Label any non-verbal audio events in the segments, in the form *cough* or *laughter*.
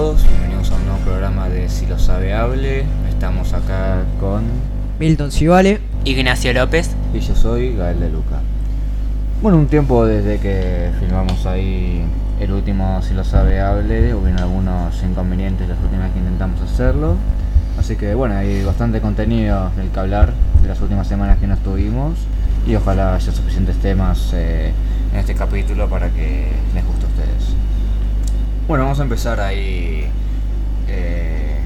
todos, bienvenidos a un nuevo programa de Si lo sabe hable. Estamos acá con Milton Civale. Ignacio López. y yo soy Gael de Luca. Bueno, un tiempo desde que filmamos ahí el último Si lo sabe hable, hubieron algunos inconvenientes las últimas que intentamos hacerlo. Así que bueno, hay bastante contenido del que hablar de las últimas semanas que no estuvimos y ojalá haya suficientes temas eh, en este capítulo para que les guste. Bueno, vamos a empezar ahí eh,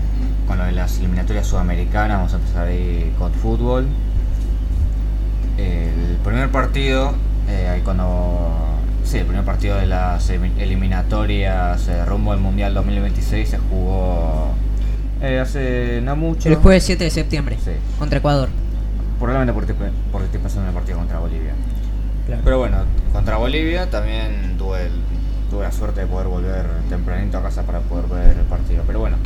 con lo de las eliminatorias sudamericanas, vamos a empezar ahí con fútbol. El primer partido, eh, ahí cuando... Sí, el primer partido de las elimi- eliminatorias eh, rumbo al Mundial 2026 se jugó eh, hace no mucho. El jueves 7 de septiembre. Sí. Contra Ecuador. Probablemente porque, porque estoy pensando en el partido contra Bolivia. Claro. Pero bueno, contra Bolivia también tuve, el- tuve la suerte de poder volver tempranito a casa para poder ver el partido. Pero bueno,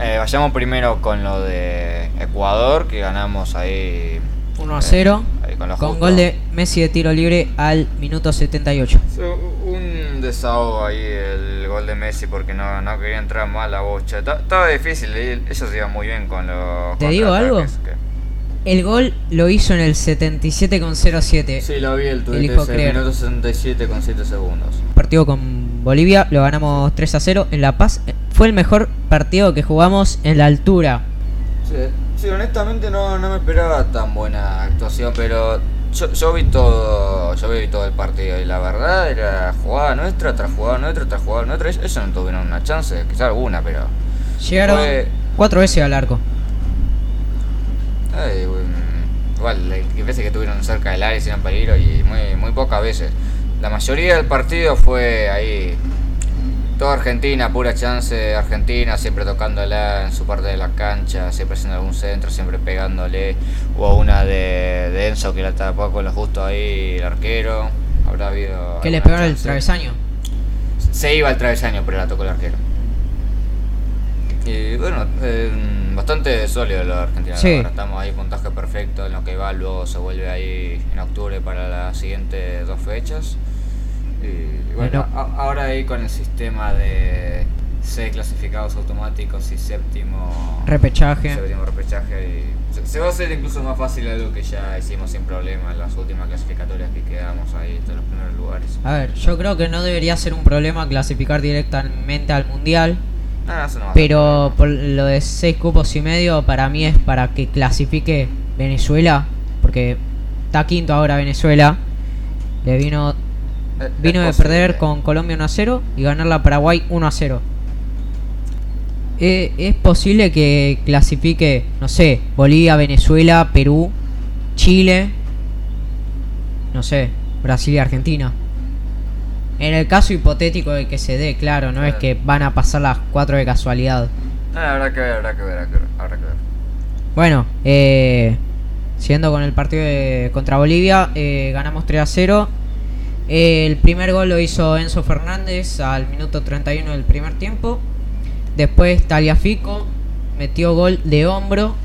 eh, vayamos primero con lo de Ecuador, que ganamos ahí 1 a 0. ahí con gol de Messi de tiro libre al minuto 78. Sí, Un desahogo ahí el gol de Messi porque no, no quería entrar mal la bocha. Ta- Estaba difícil, ellos iban muy bien con los. ¿Te digo que- El gol lo hizo en el 77,07. Sí, lo vi el tuit Elijo ese, creer. minuto 67 con 7 segundos. Partido con Bolivia, lo ganamos 3 a 0 en La Paz. Eh, Fue el mejor partido que jugamos en la altura. Sí, sí, honestamente no, no me esperaba tan buena actuación, pero yo, yo vi todo, yo vi todo el partido y la verdad era jugada nuestra tras jugada nuestra tras jugada nuestra. Ellos no tuvieron una chance, quizá alguna, pero Llegaron Fue- cuatro veces al arco. ay, igual que veces que tuvieron cerca del área sin peligro y muy muy pocas veces. La mayoría del partido fue ahí Toda Argentina, pura chance Argentina, siempre tocándola en su parte de la cancha, siempre haciendo algún centro, siempre pegándole. Hubo una de, de Enzo que la tapó con lo justo ahí el arquero. Habrá habido. Que le pegaron el travesaño. Se iba al travesaño, pero la tocó el arquero. Y bueno, eh, bastante sólido lo de Argentina. Sí. verdad. Estamos ahí, puntaje perfecto en lo que va, luego se vuelve ahí en octubre para las siguientes dos fechas. Y bueno, Bueno. a- ahora ahí con el sistema de seis clasificados automáticos y séptimo Repechaje. séptimo repechaje y se, se va a hacer incluso más fácil algo que ya hicimos sin problema en las últimas clasificatorias que quedamos ahí en los primeros lugares. A ver, yo creo que no debería ser un problema clasificar directamente al mundial. Eso no ser Pero por lo de seis cupos y medio, para mí es para que clasifique Venezuela. Porque está quinto ahora Venezuela. Le vino, Eh, vino de perder con Colombia 1 a 0 y ganarla a Paraguay 1 a 0. Eh, es posible que clasifique, no sé, Bolivia, Venezuela, Perú, Chile, no sé, Brasil y Argentina. En el caso hipotético de que se dé, claro, no es que van a pasar las cuatro de casualidad. Ah, habrá que ver, habrá que ver, habrá que ver. habrá que ver. Bueno, eh, siguiendo con el partido de- contra Bolivia, eh, ganamos 3 a 0. El primer gol lo hizo Enzo Fernández al minuto 31 del primer tiempo. Después Taliafico metió gol de hombro.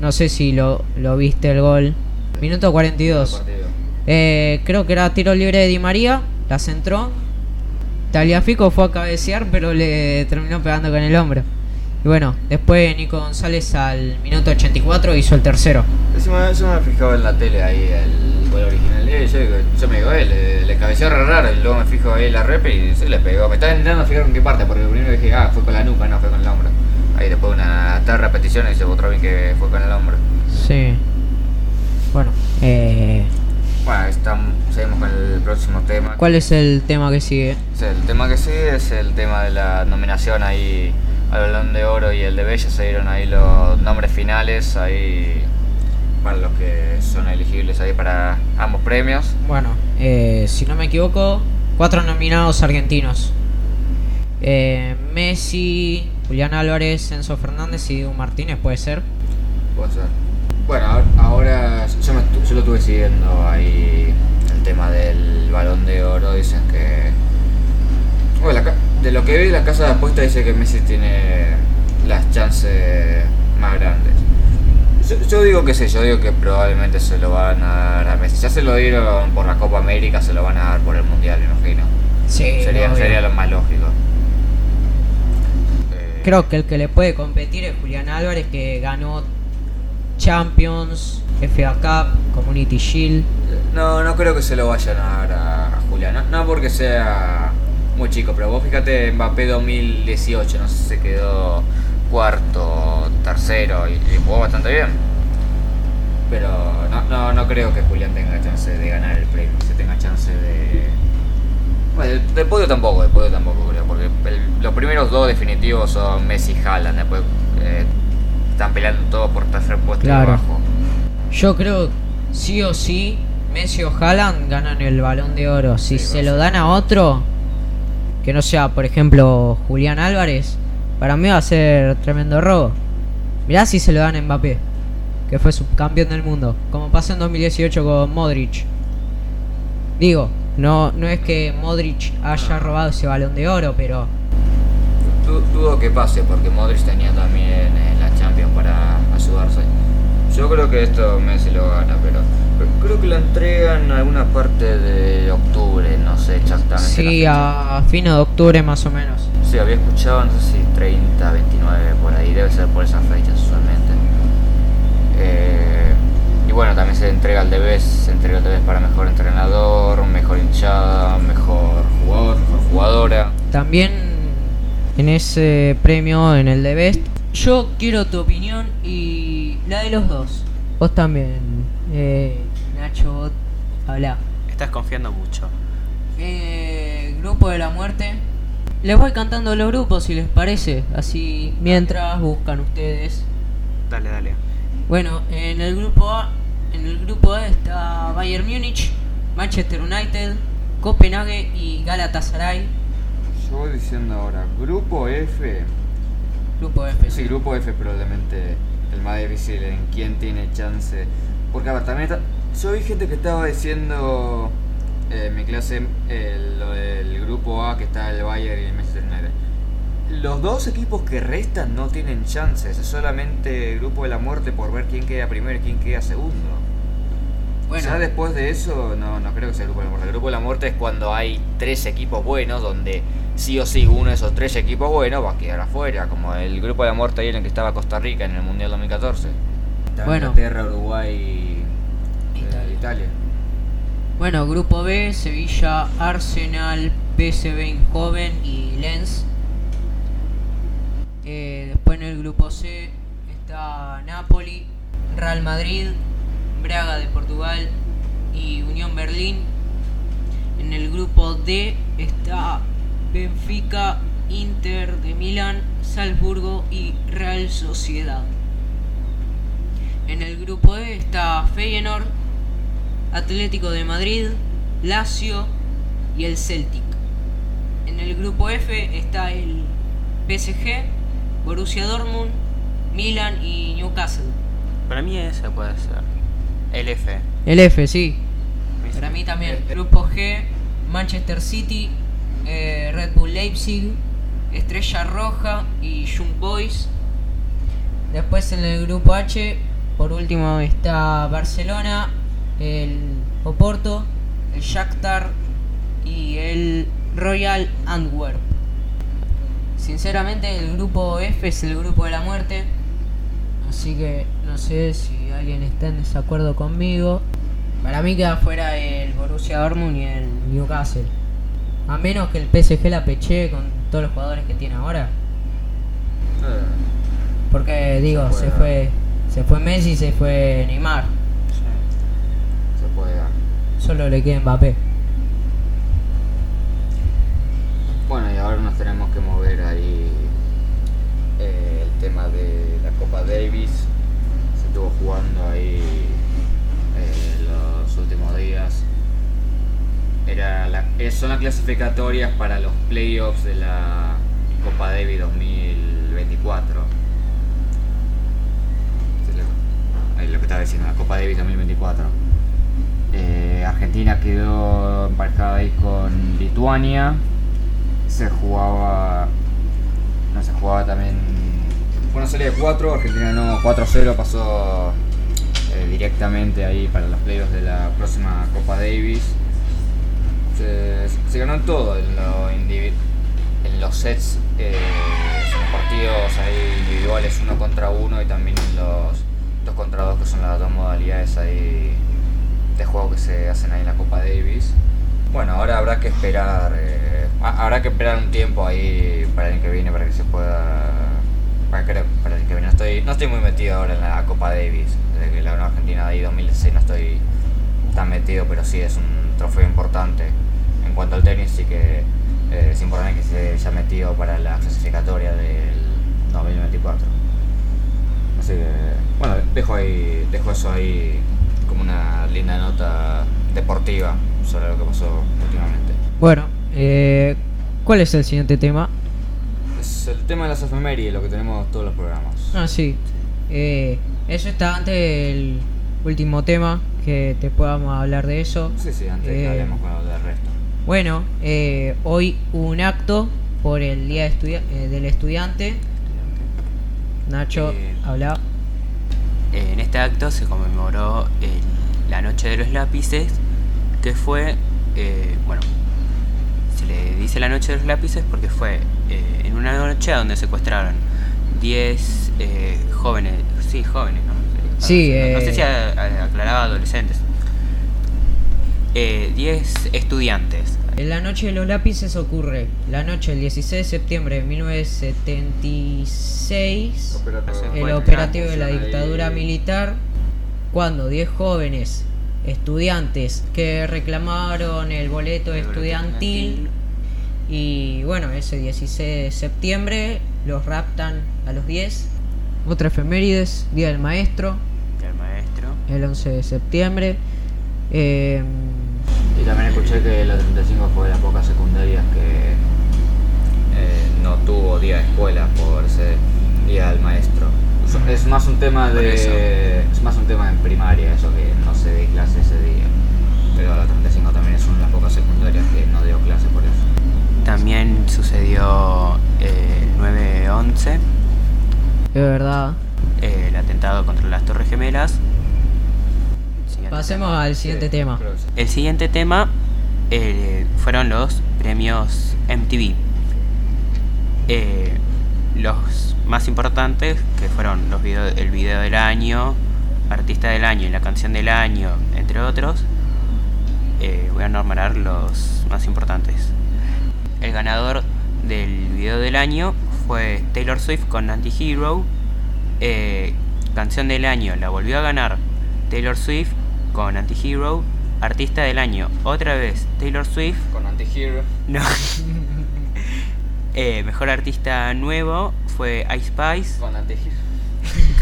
No sé si lo, lo viste el gol. Minuto 42. Partido. Eh, creo que era tiro libre de Di María, la centró. Taliafico fue a cabecear, pero le terminó pegando con el hombro. Y bueno, después Nico González al minuto 84 hizo el tercero. Yo me he fijado en la tele ahí el gol original. Eh, yo, digo- yo me digo, eh, le, cabeceó re raro. Y luego me fijo ahí en la rep y se le pegó. Me estaba intentando fijar con qué parte, porque primero dije, ah, fue con la nuca, no, fue con el hombro. Ahí después de una tres repeticiones y se otra vez que fue con el hombro. Sí. Bueno, eh, Bueno, estamos, seguimos con el próximo tema. ¿cuál es el tema que sigue? Sí, el tema que sigue es el tema de la nominación ahí al Balón de Oro y el de Bella. Se dieron ahí los nombres finales ahí para los que son elegibles ahí para ambos premios. Bueno, eh, si no me equivoco, cuatro nominados argentinos. Eh, Messi, Julián Álvarez, Enzo Fernández y Diego Martínez, puede ser. Puede ser. Bueno, ahora- yo, me yo lo estuve siguiendo ahí el tema del balón de oro. Dicen que. Bueno, la de lo que vi, la casa de apuestas dice que Messi tiene las chances más grandes. Yo, yo digo que sí, yo digo que probablemente se lo van a dar a Messi. Ya se lo dieron por la Copa América, se lo van a dar por el Mundial, me imagino. Sí, Sería, sería lo más lógico. Creo que el que le puede competir es Julián Álvarez, que ganó Champions, FA Cup, Community Shield. No, no creo que se lo vayan a dar a Julián. No, porque sea muy chico, pero vos fíjate Mbappé 2018, no sé si se quedó cuarto, tercero y, jugó bastante bien. Pero no, no, no creo que Julián tenga chance de ganar el premio, se tenga chance de... Bueno, del, podio tampoco, del podio tampoco creo, porque los primeros dos definitivos son Messi y Haaland, después eh, están peleando todo por tercer puesto y abajo. Yo creo sí o sí Messi o Haaland ganan el balón de oro. Si se lo dan a otro, que no sea, por ejemplo, Julián Álvarez, para mí va a ser tremendo robo. Mirá si se lo dan a Mbappé, que fue subcampeón del mundo, como pasó en 2018 con Modric. Digo, no, no es que Modric haya robado ese balón de oro, pero... Dudo que pase, porque Modric tenía también en la Champions para ayudarse. Yo creo que esto Messi lo gana, pero creo que lo entregan en alguna parte de octubre, no sé exactamente. Sí, a fines de octubre más o menos. Sí, había escuchado, no sé si 30, 29, por ahí, debe ser por esas fechas usualmente. Eh, y bueno, también se entrega el DBS, se entrega el DBS para mejor entrenador, mejor hinchada, mejor jugador, mejor jugadora. También en ese premio, en el de yo quiero tu opinión y la de los dos. Vos también, eh, Nacho, habla. Estás confiando mucho. Eh, grupo de la muerte. Les voy cantando los grupos si les parece, así mientras buscan ustedes. Dale, dale. Bueno, en el grupo A, en el grupo A está Bayern Múnich, Manchester United, Copenhague y Galatasaray. Yo voy diciendo ahora, grupo F. Grupo F. Sí, grupo F probablemente el más difícil en quién tiene chance. Porque a ver, también yo vi gente que estaba diciendo eh, en mi clase lo del grupo A que está el Bayern y el Manchester United. Los dos equipos que restan no tienen chances, es solamente el grupo de la muerte por ver quién queda primero y quién queda segundo. Bueno. Ya después de eso, no, no creo que sea el grupo de la muerte. El grupo de la muerte es cuando hay tres equipos buenos, donde sí o sí uno de esos tres equipos buenos va a quedar afuera, como el grupo de la muerte ahí en el que estaba Costa Rica en el Mundial 2014. Bueno. Inglaterra, Uruguay, Bueno, grupo B, Sevilla, Arsenal, PSV Eindhoven y Lens. Eh, después en el grupo C está Napoli, Real Madrid, Braga de Portugal y Unión Berlín. En el grupo D está Benfica, Inter de Milán, Salzburgo y Real Sociedad. En el grupo E está Feyenoord, Atlético de Madrid, Lazio y el Celtic. En el grupo F está el PSG, Borussia Dortmund, Milan y Newcastle. Para mí ese puede ser. El F. El F, sí. Para mí también. Grupo G, Manchester City, eh, Red Bull Leipzig, Estrella Roja y Young Boys. Después en el grupo H, por último está Barcelona, el Oporto, el Shakhtar y el Royal Antwerp. Sinceramente el grupo F es el grupo de la muerte, así que no sé si alguien está en desacuerdo conmigo. Para mí queda fuera el Borussia Dortmund y el Newcastle. A menos que el PSG la peche con todos los jugadores que tiene ahora. Eh. Porque digo, se, fue se fue Messi, se fue Neymar. Solo le queda Mbappé. Bueno, y ahora nos tenemos que mover ahí eh, el tema de la Copa Davis. Se estuvo jugando ahí eh, los últimos días era la, eh, son las clasificatorias para los playoffs de la Copa Davis 2024. Ahí lo que estaba diciendo, la Copa Davis 2024. Eh, Argentina quedó emparejada ahí con Lituania. Se jugaba. No, se jugaba también. Fue una serie de 4, Argentina no 4-0 pasó eh, directamente ahí para los playoffs de la próxima Copa Davis se, ganó en todo, en, lo en los sets eh, partidos ahí individuales uno contra uno y también los dos contra dos que son las dos modalidades ahí de juego que se hacen ahí en la Copa Davis. Bueno, ahora habrá que esperar, eh, ha- habrá que esperar un tiempo ahí para el que viene para que se pueda, para, creo, para el que viene. No estoy, no estoy muy metido ahora en la Copa Davis, desde que la Argentina de ahí 2016 no estoy tan metido, pero sí es un trofeo importante. En cuanto al tenis sí que eh, es importante que se haya metido para la clasificatoria del 2024. Así que, bueno, dejo, ahí, dejo eso ahí como una linda nota deportiva sobre lo que pasó últimamente. Bueno, eh, ¿cuál es el siguiente tema? Es el tema de las efemérides, lo que tenemos todos los programas. Ah, sí. Eh, eso está antes del último tema, que te podamos hablar de eso. Sí, sí, antes Eh, que hablemos con lo del resto. Bueno, eh, hoy hubo un acto por el Día de estudia- eh, del Estudiante. Nacho, Eh, habla. En este acto se conmemoró el- la Noche de los Lápices, que fue, eh, bueno, se le dice la Noche de los Lápices porque fue eh, en una noche donde secuestraron 10 eh, jóvenes, sí, jóvenes, ¿no? Sí, no, no sé eh, si aclaraba adolescentes. Eh, 10 estudiantes. En la noche de los lápices ocurre la noche del 16 de septiembre de 1976, el Bueno, operativo de la dictadura militar, cuando 10 jóvenes estudiantes que reclamaron el boleto El estudiantil y bueno, ese 16 de septiembre los raptan a los 10. Otra efemérides, Día del Maestro, El maestro. el 11 de septiembre. Eh, Y también escuché que la 35 fue de las pocas secundarias que eh, no tuvo día de escuela por ese día del maestro. Es más un tema de. Es más un tema en primaria, eso que no se dé clase ese día. Pero la 35 también es una de las pocas secundarias que no dio clase por eso. También sucedió eh, el 9-11, de verdad. eh, el atentado contra las Torres Gemelas. Siguiente Pasemos tema. al siguiente Sí, tema. El siguiente tema eh, fueron los premios MTV. Eh, los más importantes, que fueron los video, el video del año, artista del año y la canción del año, entre otros. Eh, voy a enumerar los más importantes. El ganador del video del año fue Taylor Swift con Anti-Hero. Eh, canción del año la volvió a ganar Taylor Swift con Anti-Hero. Artista del año, otra vez Taylor Swift. Con Antihero. No. *laughs* Eh, mejor artista nuevo fue Ice Spice. Con Antihero.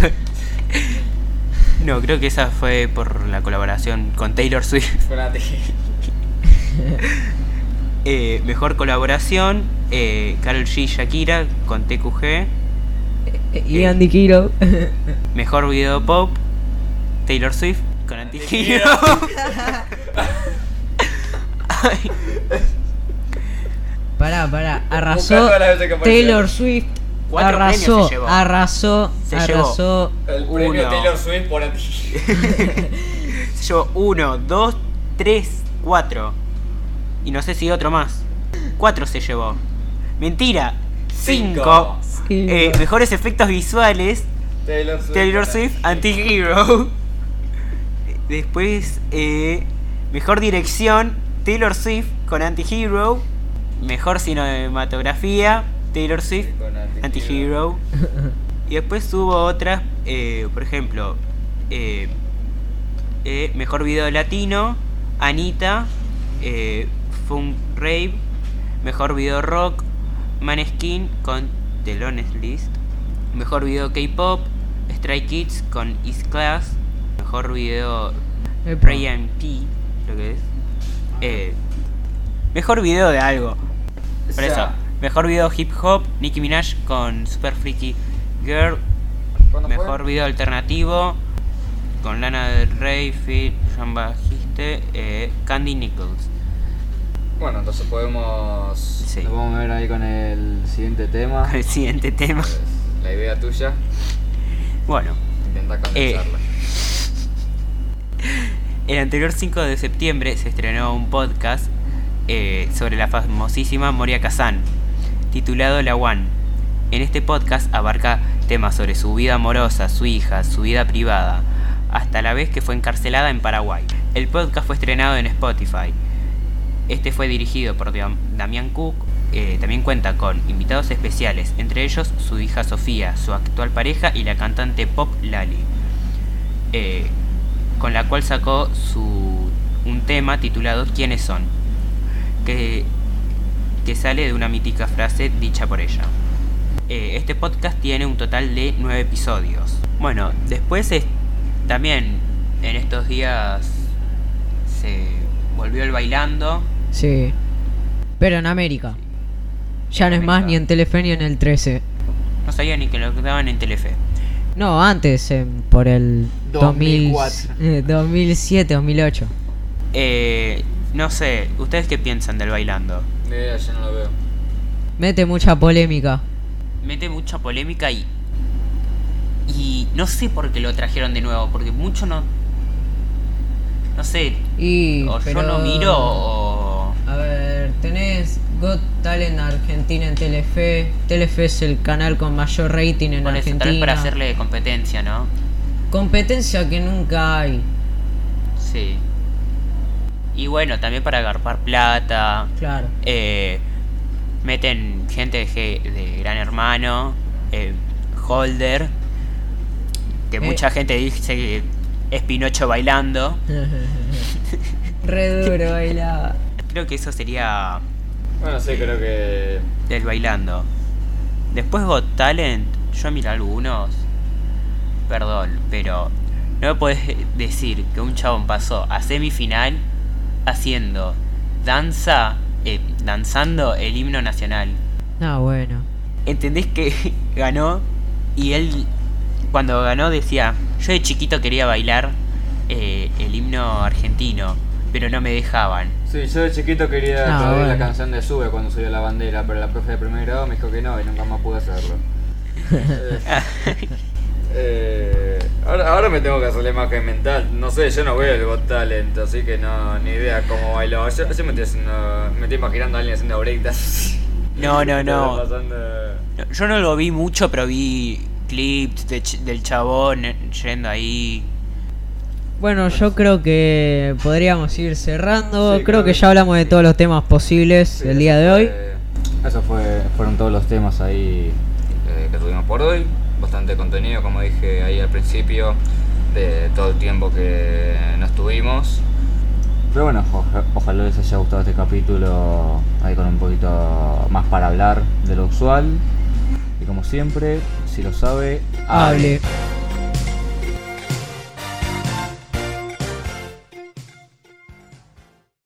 *laughs* No, creo que esa fue por la colaboración con Taylor Swift. *laughs* Con Antihero. Eh, mejor colaboración, eh, Karol G. Shakira con TQG. Eh, Y Andy Kiro. Mejor video pop, Taylor Swift con Antihero. Ay, *laughs* pará, pará. Arrasó. Taylor Swift. Cuatro Arrasó, se llevó. arrasó, Se arrasó. El premio premio Taylor Swift por Antihero. Yo, *laughs* uno, dos, tres, cuatro. Y no sé si otro más. Cuatro se llevó. Mentira. Cinco. Cinco. Eh, mejores efectos visuales. Taylor Swift. Taylor Swift, Antihero. Después, eh, mejor dirección, Taylor Swift con Anti-Hero. Mejor cinematografía, Taylor Swift, Con Antihero. Y después hubo otras, eh, por ejemplo, eh, mejor video latino, Anita, Funk Rave, mejor video rock, Maneskin con The Lonest List, mejor video K-pop, Stray Kids con Is Class, mejor video and P, creo que es, eh, mejor video de algo. Por O eso, sea, mejor video hip hop, Nicki Minaj con Super Freaky Girl. Mejor video alternativo con Lana del Rey, Phil, Jean Bajiste, eh, Candy Nichols. Bueno, entonces podemos. Sí. Nos vamos a ver ahí con el siguiente tema. Con el siguiente tema. Pues, la idea tuya, Bueno, intenta condensarla. El anterior 5 de septiembre se estrenó un podcast eh, sobre la famosísima Moria Kazan, titulado La One. En este podcast abarca temas sobre su vida amorosa, su hija, su vida privada, hasta la vez que fue encarcelada en Paraguay. El podcast fue estrenado en Spotify. Este fue dirigido por Damián Cook. Eh, también cuenta con invitados especiales, entre ellos su hija Sofía, su actual pareja y la cantante pop Lali, eh, con la cual sacó su, un tema titulado ¿Quiénes son? Que, que sale de una mítica frase dicha por ella. Eh, este podcast tiene un total de nueve episodios. Bueno, después es, también en estos días se volvió el bailando. Sí. Pero en América. Ya no es más ni en Telefe ni en el 13. No sabía ni que lo daban en Telefe. No, antes, por el 2004. 2007, 2008. Eh, no sé, ¿ustedes qué piensan del bailando? Eh, yo no lo veo. Mete mucha polémica. Mete mucha polémica y. Y no sé por qué lo trajeron de nuevo, porque mucho no. No sé. Y, o yo no miro o. A ver, tenés Got Talent Argentina en Telefe. Telefe es el canal con mayor rating en eso, Argentina. tal vez para hacerle competencia, ¿no? Competencia que nunca hay. Sí. Y bueno, también para agarpar plata. Claro. Eh, meten gente de Gran Hermano, eh, Holder, que Eh. mucha gente dice que es Pinocho bailando. *laughs* Re duro *laughs* bailaba. Creo que eso sería Bueno, sí, creo que. del bailando. Después Got Talent, yo miré algunos. Perdón, pero no me puedes decir que un chabón pasó a semifinal haciendo danza, eh, danzando el himno nacional. Ah, bueno. ¿Entendés que *laughs* ganó? Y él, cuando ganó, decía: Yo de chiquito quería bailar eh, el himno argentino, pero no me dejaban. Sí, yo de chiquito quería Ah, aplaudir la canción de Sube cuando subió la bandera, pero la profe de primer grado me dijo que no y nunca más pude hacerlo. *laughs* Eh, eh, ahora, ahora me tengo que hacer la imagen mental. No sé, yo no veo el Got Talent, así que no, ni idea cómo bailó. Yo, yo me, estoy haciendo, me estoy imaginando a alguien haciendo breakdance. *laughs* No, no, no. Pasando- No, Yo no lo vi mucho, pero vi clips de ch- del chabón yendo ahí. Bueno, yo creo que podríamos ir cerrando. Sí, creo creo que que- ya hablamos de todos los temas posibles Sí, el día de hoy. fue- Eso fue, fueron todos los temas ahí eh, que tuvimos por hoy. Bastante contenido, como dije ahí al principio, de todo el tiempo que no estuvimos. Pero bueno, oja- ojalá les haya gustado este capítulo ahí con un poquito más para hablar de lo usual. Y como siempre, si lo sabe, Hable.